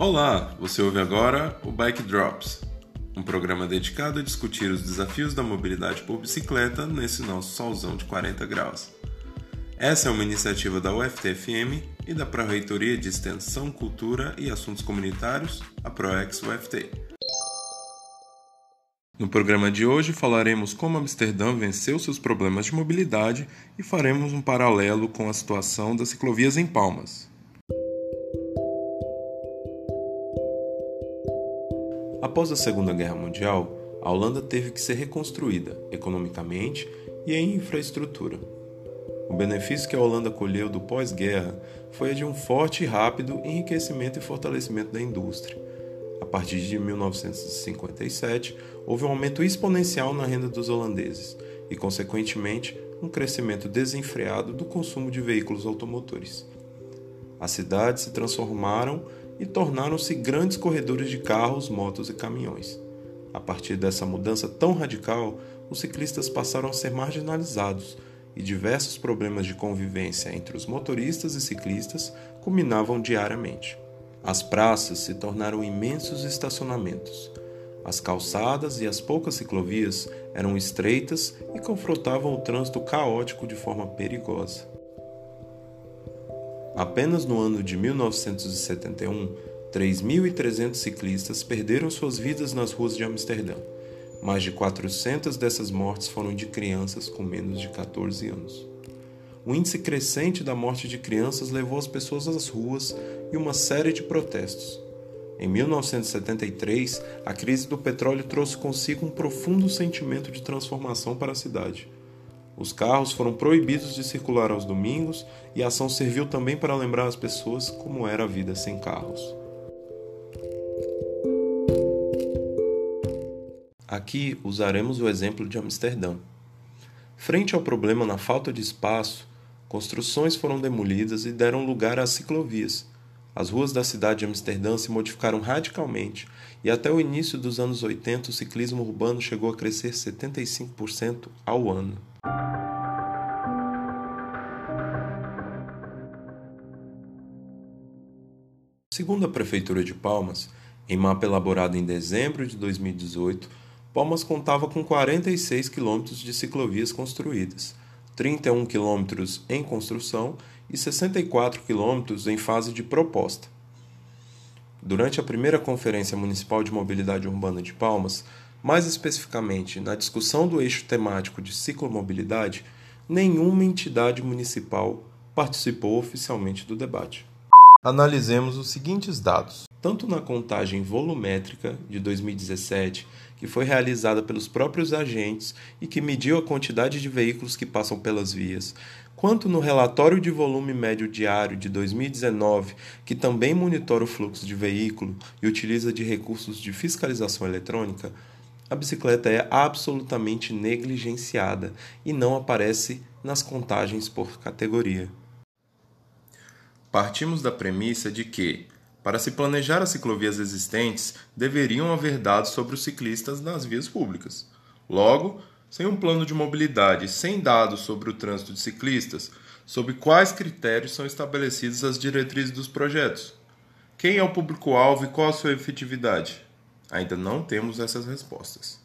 Olá, você ouve agora o Bike Drops, um programa dedicado a discutir os desafios da mobilidade por bicicleta nesse nosso solzão de 40 graus. Essa é uma iniciativa da UFT-FM e da Pró-Reitoria de Extensão, Cultura e Assuntos Comunitários, a ProEx-UFT. No programa de hoje falaremos como Amsterdã venceu seus problemas de mobilidade e faremos um paralelo com a situação das ciclovias em Palmas. Após a Segunda Guerra Mundial, a Holanda teve que ser reconstruída economicamente e em infraestrutura. O benefício que a Holanda colheu do pós-guerra foi a de um forte e rápido enriquecimento e fortalecimento da indústria. A partir de 1957, houve um aumento exponencial na renda dos holandeses e, consequentemente, um crescimento desenfreado do consumo de veículos automotores. As cidades se transformaram e tornaram-se grandes corredores de carros, motos e caminhões. A partir dessa mudança tão radical, os ciclistas passaram a ser marginalizados e diversos problemas de convivência entre os motoristas e ciclistas culminavam diariamente. As praças se tornaram imensos estacionamentos. As calçadas e as poucas ciclovias eram estreitas e confrontavam o trânsito caótico de forma perigosa. Apenas no ano de 1971, 3.300 ciclistas perderam suas vidas nas ruas de Amsterdã. Mais de 400 dessas mortes foram de crianças com menos de 14 anos. O índice crescente da morte de crianças levou as pessoas às ruas e uma série de protestos. Em 1973, a crise do petróleo trouxe consigo um profundo sentimento de transformação para a cidade. Os carros foram proibidos de circular aos domingos e a ação serviu também para lembrar as pessoas como era a vida sem carros. Aqui usaremos o exemplo de Amsterdã. Frente ao problema na falta de espaço, construções foram demolidas e deram lugar às ciclovias. As ruas da cidade de Amsterdã se modificaram radicalmente e até o início dos anos 80 o ciclismo urbano chegou a crescer 75% ao ano. Segundo a Prefeitura de Palmas, em mapa elaborado em dezembro de 2018, Palmas contava com 46 quilômetros de ciclovias construídas, 31 quilômetros em construção e 64 quilômetros em fase de proposta. Durante a primeira Conferência Municipal de Mobilidade Urbana de Palmas, mais especificamente na discussão do eixo temático de ciclomobilidade, nenhuma entidade municipal participou oficialmente do debate. Analisemos os seguintes dados. Tanto na contagem volumétrica de 2017, que foi realizada pelos próprios agentes e que mediu a quantidade de veículos que passam pelas vias, quanto no relatório de volume médio diário de 2019, que também monitora o fluxo de veículo e utiliza de recursos de fiscalização eletrônica, a bicicleta é absolutamente negligenciada e não aparece nas contagens por categoria. Partimos da premissa de que, para se planejar as ciclovias existentes, deveriam haver dados sobre os ciclistas nas vias públicas. Logo, sem um plano de mobilidade e sem dados sobre o trânsito de ciclistas, sob quais critérios são estabelecidas as diretrizes dos projetos? Quem é o público-alvo e qual a sua efetividade? Ainda não temos essas respostas.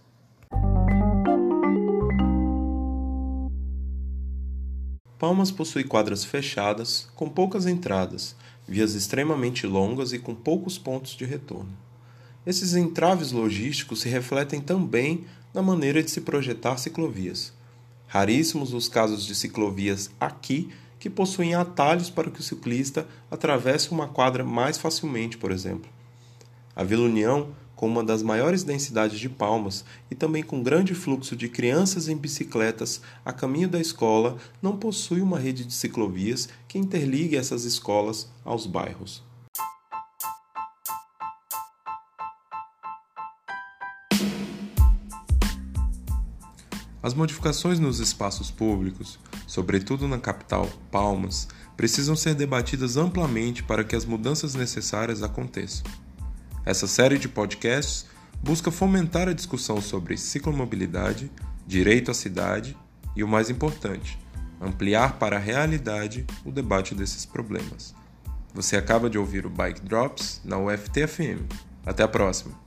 Palmas possui quadras fechadas, com poucas entradas, vias extremamente longas e com poucos pontos de retorno. Esses entraves logísticos se refletem também na maneira de se projetar ciclovias. Raríssimos os casos de ciclovias aqui que possuem atalhos para que o ciclista atravesse uma quadra mais facilmente, por exemplo. A Vila União com uma das maiores densidades de palmas e também com grande fluxo de crianças em bicicletas a caminho da escola, não possui uma rede de ciclovias que interligue essas escolas aos bairros. As modificações nos espaços públicos, sobretudo na capital, Palmas, precisam ser debatidas amplamente para que as mudanças necessárias aconteçam. Essa série de podcasts busca fomentar a discussão sobre ciclomobilidade, direito à cidade e, o mais importante, ampliar para a realidade o debate desses problemas. Você acaba de ouvir o Bike Drops na UFTFM. Até a próxima!